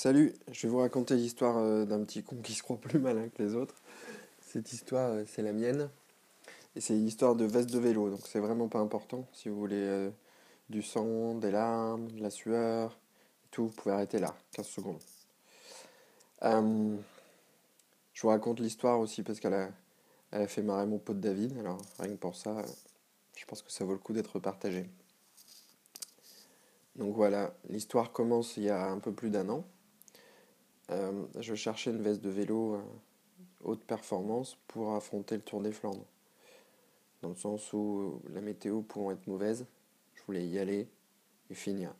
Salut, je vais vous raconter l'histoire euh, d'un petit con qui se croit plus malin que les autres. Cette histoire, euh, c'est la mienne. Et c'est l'histoire de veste de vélo, donc c'est vraiment pas important. Si vous voulez euh, du sang, des larmes, de la sueur, tout, vous pouvez arrêter là, 15 secondes. je vous raconte l'histoire aussi parce qu'elle a, a fait marrer mon pote David, alors rien que pour ça, je pense que ça vaut le coup d'être partagé. Donc voilà, l'histoire commence il y a un peu plus d'un an. Euh, je cherchais une veste de vélo euh, haute performance pour affronter le Tour des Flandres. Dans le sens où la météo pouvant être mauvaise, je voulais y aller et finir.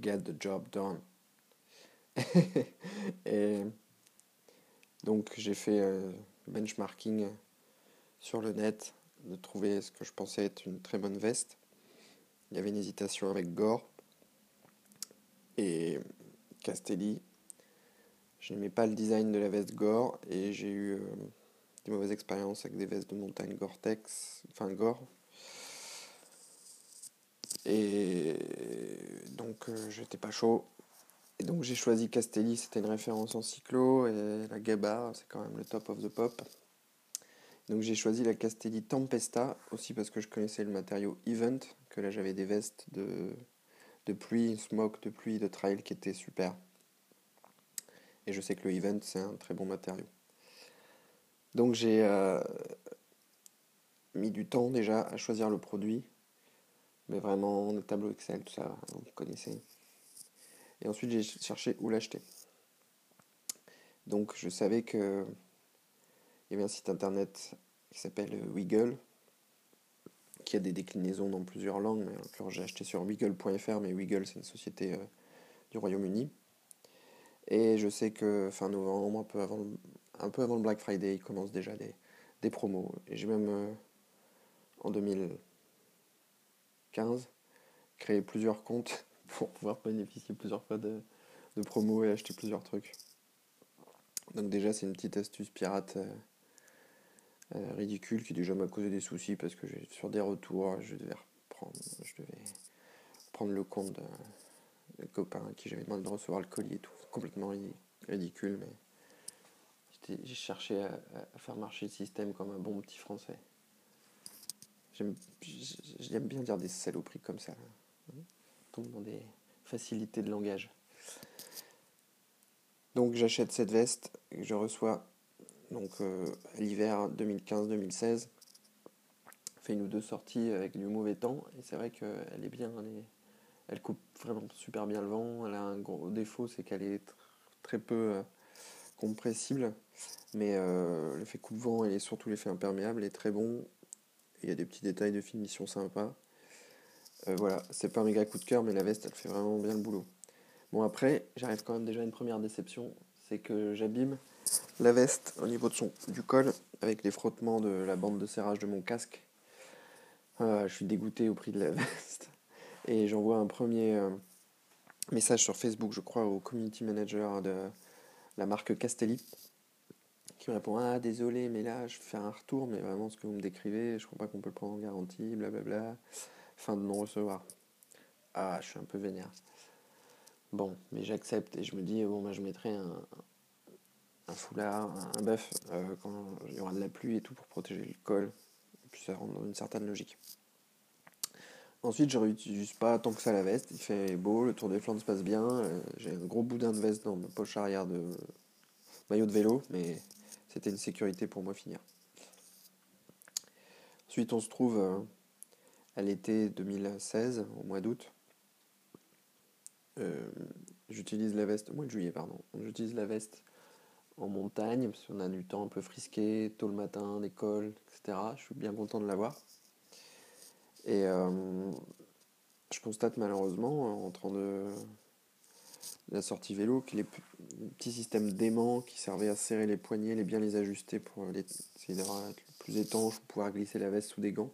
Get the job done. et donc j'ai fait euh, benchmarking sur le net de trouver ce que je pensais être une très bonne veste. Il y avait une hésitation avec Gore et Castelli je n'aimais pas le design de la veste Gore et j'ai eu euh, des mauvaises expériences avec des vestes de montagne Gore-Tex, enfin Gore. Et donc euh, j'étais pas chaud. Et donc j'ai choisi Castelli, c'était une référence en cyclo, et la Gaba, c'est quand même le top of the pop. Donc j'ai choisi la Castelli Tempesta, aussi parce que je connaissais le matériau Event, que là j'avais des vestes de, de pluie, smoke de pluie, de trail qui étaient super. Et je sais que le event, c'est un très bon matériau. Donc j'ai euh, mis du temps déjà à choisir le produit. Mais vraiment, le tableau Excel, tout ça, vous connaissez. Et ensuite, j'ai cherché où l'acheter. Donc je savais que il y avait un site internet qui s'appelle Wiggle, qui a des déclinaisons dans plusieurs langues, mais en j'ai acheté sur wiggle.fr, mais Wiggle c'est une société euh, du Royaume-Uni. Et je sais que fin novembre, un peu avant, un peu avant le Black Friday, il commence déjà des, des promos. Et j'ai même, euh, en 2015, créé plusieurs comptes pour pouvoir bénéficier plusieurs fois de, de promos et acheter plusieurs trucs. Donc déjà, c'est une petite astuce pirate euh, euh, ridicule qui déjà m'a causé des soucis parce que sur des retours, je devais reprendre, je devais prendre le compte de copain à qui j'avais demandé de recevoir le colis et tout. Complètement ridicule, mais j'ai cherché à, faire marcher le système comme un bon petit français. J'aime bien dire des saloperies comme ça. On tombe dans des facilités de langage. Donc j'achète cette veste et je reçois donc euh, l'hiver 2015-2016. Fait une ou deux sorties avec du mauvais temps et c'est vrai qu'elle est bien, elle coupe vraiment super bien le vent. Elle a un gros défaut, c'est qu'elle est très peu euh, compressible. Mais euh, l'effet coupe-vent et surtout l'effet imperméable est très bon. Il y a des petits détails de finition sympas. Euh, voilà, c'est pas un méga coup de cœur, mais la veste, elle fait vraiment bien le boulot. Bon, après, j'arrive quand même déjà à une première déception. C'est que j'abîme la veste au niveau de son, du col avec les frottements de la bande de serrage de mon casque. je suis dégoûté au prix de la veste. Et j'envoie un premier euh, message sur Facebook, je crois, au community manager de la marque Castelli, qui me répond Ah, désolé, mais là, je fais un retour, mais vraiment, ce que vous me décrivez, je crois pas qu'on peut le prendre en garantie, blablabla. Fin de non-recevoir. Ah, je suis un peu vénère. Bon, mais j'accepte et je me dis Bon, bah, je mettrai un, foulard, un bœuf euh, quand il y aura de la pluie et tout pour protéger le col. Et puis ça rentre dans une certaine logique. Ensuite, je réutilise pas tant que ça la veste. Il fait beau, le tour des flancs se passe bien. Euh, j'ai un gros boudin de veste dans ma poche arrière de maillot de vélo, mais c'était une sécurité pour moi finir. Ensuite, on se trouve euh, à l'été 2016, au mois d'août. Euh, j'utilise la veste, au mois de juillet, pardon. J'utilise la veste en montagne, parce qu'on a du temps un peu frisqué, tôt le matin, l'école, etc. Je suis bien content de l'avoir. Et euh, je constate malheureusement, en train de la sortie vélo, que les petits systèmes d'aimants qui servaient à serrer les poignets, les bien les ajuster pour les, essayer d'avoir être plus étanche, pour pouvoir glisser la veste sous des gants.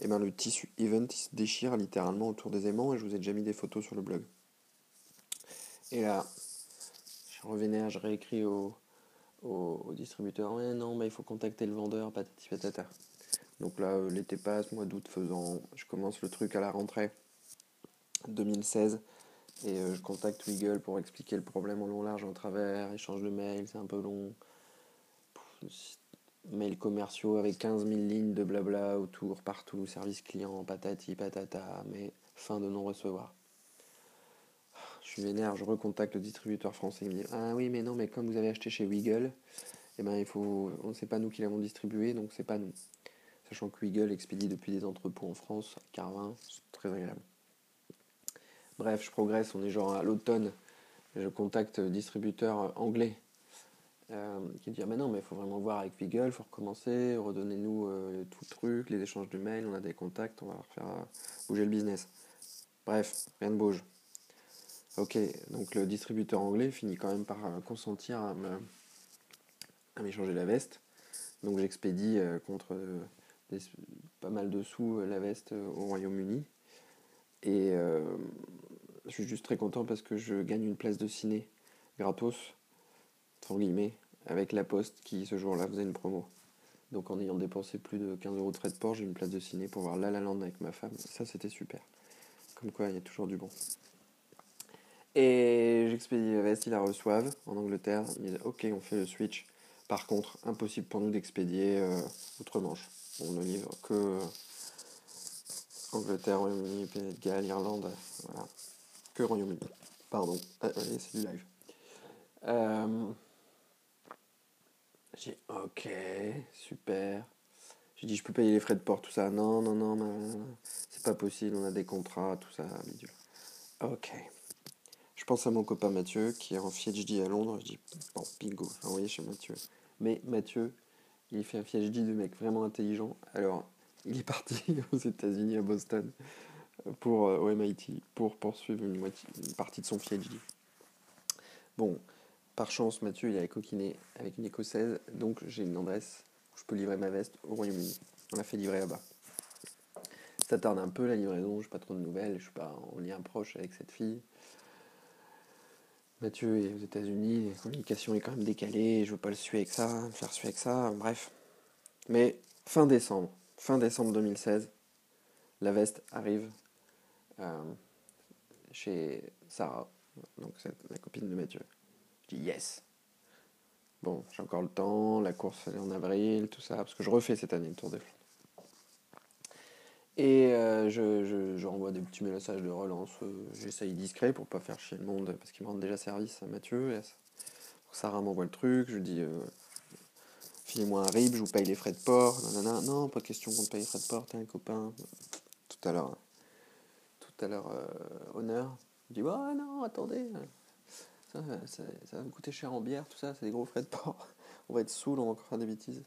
Et ben le tissu event se déchire littéralement autour des aimants et je vous ai déjà mis des photos sur le blog. Et là, je revenais, je réécris au, au, distributeur, ouais non, mais il faut contacter le vendeur, patati. Donc là, euh, l'été passe, mois d'août faisant, je commence le truc à la rentrée 2016. Et je contacte Wiggle pour expliquer le problème en long, large, en travers, échange de mails, c'est un peu long. mails commerciaux avec 15 000 lignes de blabla autour, partout, service client, patati, patata, mais fin de non-recevoir. Je suis vénère, je recontacte le distributeur français, il me dit Ah oui, mais non, mais comme vous avez acheté chez Wiggle, eh ben, il faut, sait pas nous qui l'avons distribué, donc c'est pas nous. Sachant que Wiggle expédie depuis des entrepôts en France, Carvin, c'est très agréable. Bref, je progresse, on est genre à l'automne, je contacte le distributeur anglais euh, qui dit ah mais non mais il faut vraiment voir avec Wiggle, il faut recommencer, redonnez-nous euh, tout le truc, les échanges de mails, on a des contacts, on va faire euh, bouger le business. Bref, rien ne bouge. Ok, donc le distributeur anglais finit quand même par consentir à m'échanger la veste. Donc j'expédie euh, contre euh, pas mal de sous euh, la veste au Royaume-Uni. Et je suis juste très content parce que je gagne une place de ciné gratos, entre guillemets, avec la poste qui ce jour-là faisait une promo. Donc en ayant dépensé plus de 15 euros de frais de port, j'ai une place de ciné pour voir La La Land avec ma femme. Ça c'était super. Comme quoi il y a toujours du bon. Et j'expédie la veste, ils la reçoivent en Angleterre. Ils disent ok on fait le switch par contre, impossible pour nous d'expédier euh, outre-Manche. On ne livre que Angleterre, Royaume-Uni, Pays de Galles, Irlande, voilà. Que Royaume-Uni. Pardon, ah, allez, c'est du live. Euh, j'ai ok, super. J'ai dit je peux payer les frais de port, tout ça. Non, non, non, non, c'est pas possible, on a des contrats, tout ça, bidule. Ok. Je pense à mon copain Mathieu qui est en PhD à Londres. Je dis bon, bingo, envoyer chez Mathieu. Mais Mathieu, il fait un PhD de mec vraiment intelligent. Alors, il est parti aux États-Unis, à Boston, pour, euh, au MIT, pour poursuivre une, partie de son PhD. Bon, par chance, Mathieu, il a coquiné avec une écossaise, donc j'ai une adresse où je peux livrer ma veste au Royaume-Uni. On l'a fait livrer là-bas. Ça tarde un peu la livraison, je n'ai pas trop de nouvelles, je suis pas en lien proche avec cette fille. Mathieu est aux États-Unis, la communication est quand même décalée, je veux pas le suer avec ça, me faire suer avec ça, bref. Mais fin décembre, fin décembre 2016, la veste arrive euh, chez Sarah, donc c'est la copine de Mathieu. Je dis yes. Bon, j'ai encore le temps, la course est en avril, tout ça, parce que je refais cette année le Tour des Flandres. Et euh, je, je, renvoie des petits messages de relance. Euh, j'essaye discret pour pas faire chier le monde parce qu'il me rend déjà service à Mathieu. Sarah m'envoie le truc. Je dis euh, filez-moi un RIB, je vous paye les frais de port. Non, pas question qu'on te paye les frais de port, t'es un copain. Tout à l'heure, tout à l'heure, honneur. Je dis ouais, non, attendez. Ça, ça, va me coûter cher en bière, tout ça, c'est des gros frais de port. On va être saoul, on va encore faire des bêtises.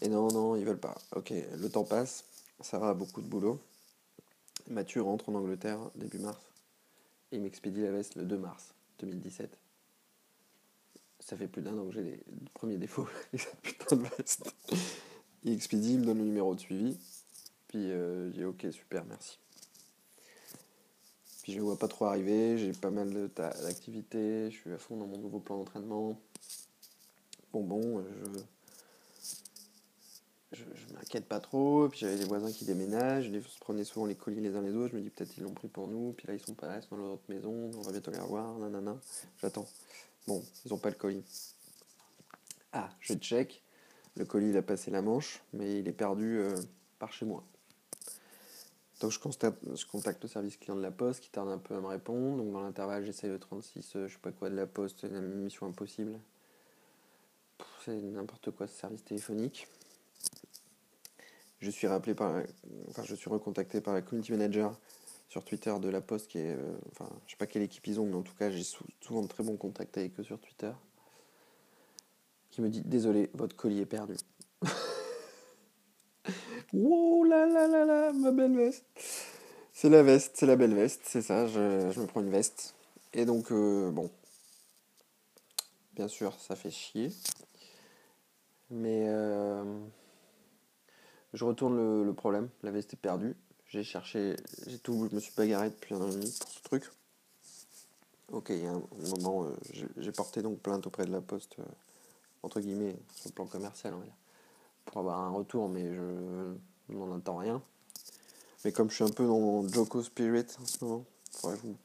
Et non, non, ils veulent pas. Ok, le temps passe. Sarah a beaucoup de boulot. Mathieu rentre en Angleterre début mars et m'expédie la veste le 2 mars 2017. Ça fait plus d'un an que j'ai les premiers défauts veste. Il expédie, il me donne le numéro de suivi. Puis euh, j'ai ok, super, merci. Puis je ne vois pas trop arriver, j'ai pas mal d'activités, je suis à fond dans mon nouveau plan d'entraînement. Bon, bon, euh, je je, m'inquiète pas trop. Puis j'avais des voisins qui déménagent, ils se prenaient souvent les colis les uns les autres. Je me dis peut-être ils l'ont pris pour nous. Puis là ils sont pas là, ils sont dans leur autre maison. On va bientôt les revoir. Nanana. J'attends. Bon, ils ont pas le colis. Ah, je check. Le colis il a passé la Manche, mais il est perdu euh, par chez moi. Donc je, contacte le service client de la poste qui tarde un peu à me répondre. Donc dans l'intervalle, j'essaye le 36, euh, je sais pas quoi de la poste, une mission impossible. C'est n'importe quoi ce service téléphonique je suis rappelé par, enfin, je suis recontacté par la community manager sur Twitter de la Poste, qui est, euh, enfin, je sais pas quelle équipe ils ont, mais en tout cas, j'ai souvent de très bons contacts avec eux sur Twitter, qui me dit désolé, votre colis est perdu. wow là là là là, ma belle veste. C'est la veste, c'est la belle veste, c'est ça. Je, je, me prends une veste. Et donc, euh, bon, bien sûr, ça fait chier, mais euh, je retourne le, problème, la veste est perdue. J'ai cherché, j'ai tout, je me suis bagarré depuis un an et demi pour ce truc. Ok, il y a un moment, euh, j'ai porté donc plainte auprès de la poste, euh, entre guillemets, sur le plan commercial, pour avoir un retour, mais je n'en attends rien. Mais comme je suis un peu dans mon Joko Spirit en ce moment, faudrait vous,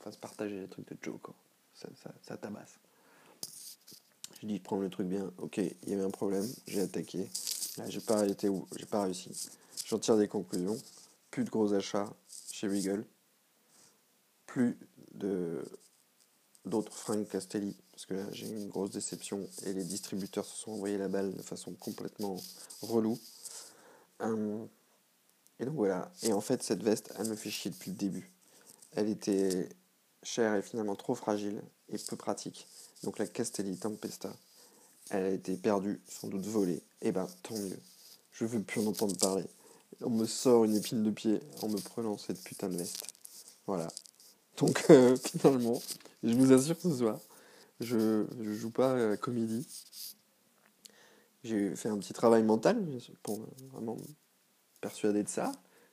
fasse partager les trucs de quoi. Ça, ça, tabasse. J'ai dit, prends le truc bien. Ok, il y avait un problème, j'ai attaqué. Là, j'ai pas été où, j'ai pas réussi. J'en tire des conclusions. Plus de gros achats chez Regal. Plus de d'autres fringues Castelli, parce que là j'ai eu une grosse déception et les distributeurs se sont envoyés la balle de façon complètement relou. Hum, et donc voilà. Et en fait, cette veste, elle me fait chier depuis le début. Elle était chère et finalement trop fragile et peu pratique. Donc la Castelli Tempesta, elle a été perdue, sans doute volée. Et ben tant mieux. Je veux plus en entendre parler. On me sort une épine de pied en me prenant cette putain de veste. Voilà. Donc euh, finalement, je vous assure ce soir, je, je joue pas à la comédie. J'ai fait un petit travail mental pour vraiment me persuader de ça,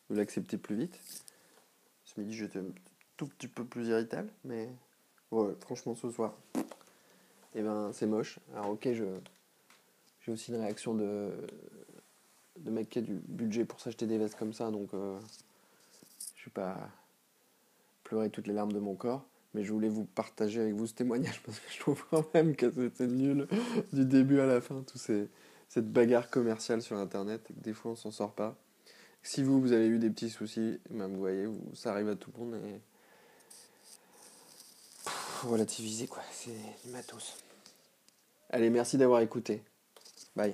de l'accepter plus vite. Ce midi, j'étais un tout petit peu plus irritable, mais ouais, franchement, ce soir, et ben c'est moche. Alors, ok, je j'ai aussi une réaction de, de mec qui a du budget pour s'acheter des vestes comme ça, donc euh, je vais pas pleurer toutes les larmes de mon corps. Mais je voulais vous partager avec vous ce témoignage parce que je trouve quand même que c'était nul du début à la fin, tout ces, cette bagarre commerciale sur internet et que des fois on s'en sort pas. Si vous, vous avez eu des petits soucis, ben vous voyez, ça arrive à tout le monde. Faut relativiser quoi, c'est du matos. Allez, merci d'avoir écouté. Bye.